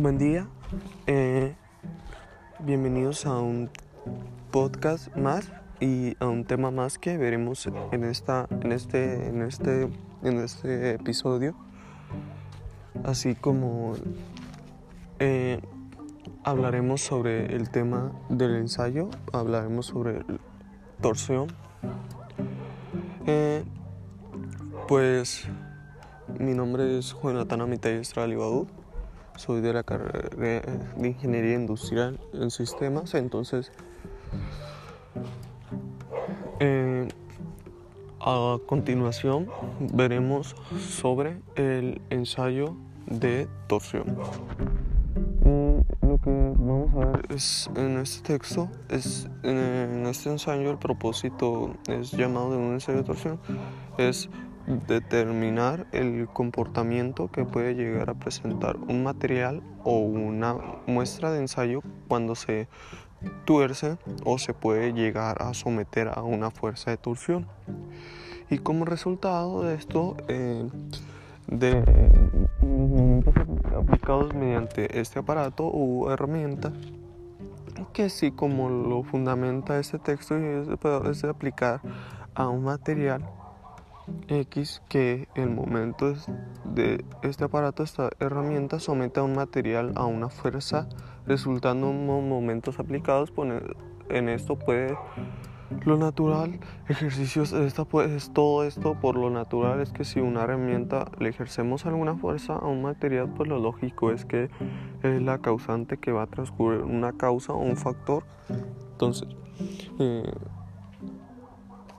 Buen día, eh, bienvenidos a un podcast más y a un tema más que veremos en esta, en este, en este, en este episodio, así como eh, hablaremos sobre el tema del ensayo, hablaremos sobre torsión, eh, pues mi nombre es Jonathan Amitay Estrada soy de la carrera de Ingeniería Industrial en Sistemas, entonces eh, a continuación veremos sobre el ensayo de torsión. Lo que vamos a ver es en este texto, es en este ensayo el propósito es llamado de un ensayo de torsión, es determinar el comportamiento que puede llegar a presentar un material o una muestra de ensayo cuando se tuerce o se puede llegar a someter a una fuerza de torsión. Y como resultado de esto, eh, de aplicados mediante este aparato o herramienta, que sí como lo fundamenta este texto es es de aplicar a un material X que el momento de este aparato, esta herramienta somete a un material a una fuerza, resultando en momentos aplicados. En esto puede lo natural, ejercicios, esta pues, todo esto por lo natural es que si una herramienta le ejercemos alguna fuerza a un material, pues lo lógico es que es la causante que va a transcurrir una causa o un factor. Entonces, eh,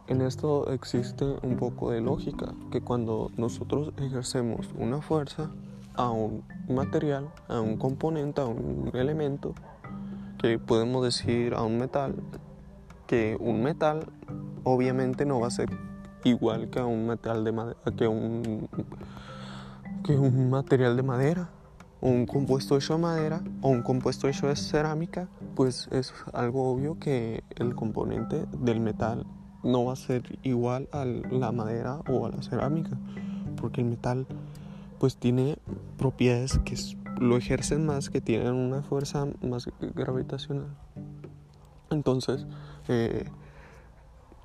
en esto existe un poco de lógica, que cuando nosotros ejercemos una fuerza a un material, a un componente, a un elemento, que podemos decir a un metal, que un metal obviamente no va a ser igual que a un metal de madera, que un, que un material de madera, o un compuesto hecho de madera, o un compuesto hecho de cerámica, pues es algo obvio que el componente del metal no va a ser igual a la madera o a la cerámica, porque el metal pues tiene propiedades que lo ejercen más, que tienen una fuerza más gravitacional. Entonces, eh,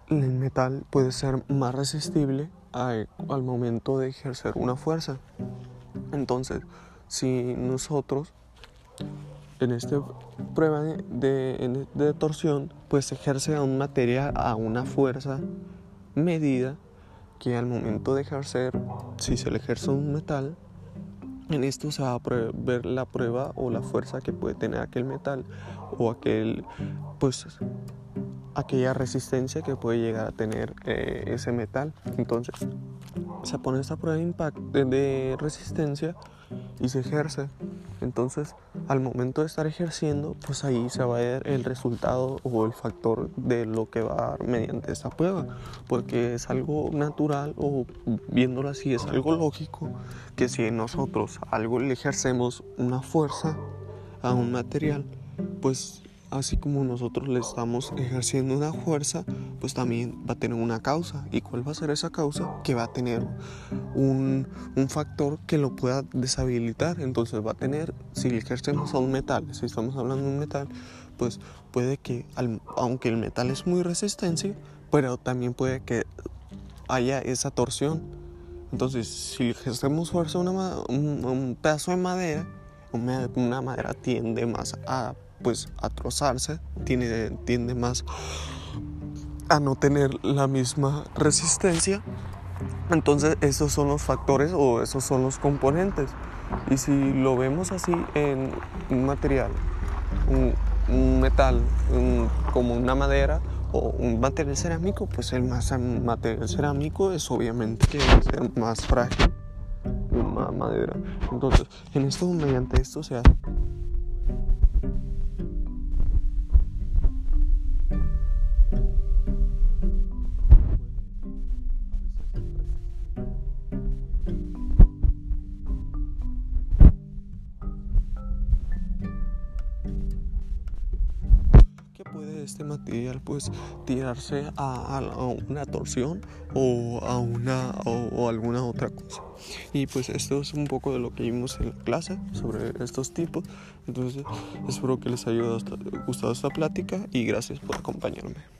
el metal puede ser más resistible al momento de ejercer una fuerza. Entonces, si nosotros en esta prueba de, de, torsión, pues ejerce a un material a una fuerza medida que al momento de ejercer, si se le ejerce un metal, en esto se va a ver la prueba o la fuerza que puede tener aquel metal o aquel, pues, aquella resistencia que puede llegar a tener eh, ese metal. Entonces, se pone esta prueba de, impacto, de resistencia y se ejerce. Entonces, al momento de estar ejerciendo, pues ahí se va a ver el resultado o el factor de lo que va a dar mediante esta prueba, porque es algo natural o viéndolo así es algo lógico que si nosotros algo le ejercemos una fuerza a un material, pues así como nosotros le estamos ejerciendo una fuerza, pues también va a tener una causa. ¿Y cuál va a ser esa causa? Que va a tener un, factor que lo pueda deshabilitar. Entonces va a tener, si le ejercemos a un metal, si estamos hablando de un metal, pues puede que, aunque el metal es muy resistente, pero también puede que haya esa torsión. Entonces, si ejercemos fuerza a un, pedazo de madera, una madera tiende más a pues a trozarse, tiene, tiende más a no tener la misma resistencia. Entonces esos son los factores o esos son los componentes. Y si lo vemos así en un material, un, metal, como una madera o un material cerámico, pues el más material cerámico es obviamente que debe ser más frágil que una madera. Entonces, en esto, mediante esto se hace este material pues tirarse a, una torsión o a una o, alguna otra cosa. Y pues esto es un poco de lo que vimos en la clase sobre estos tipos. Entonces espero que les haya gustado esta plática y gracias por acompañarme.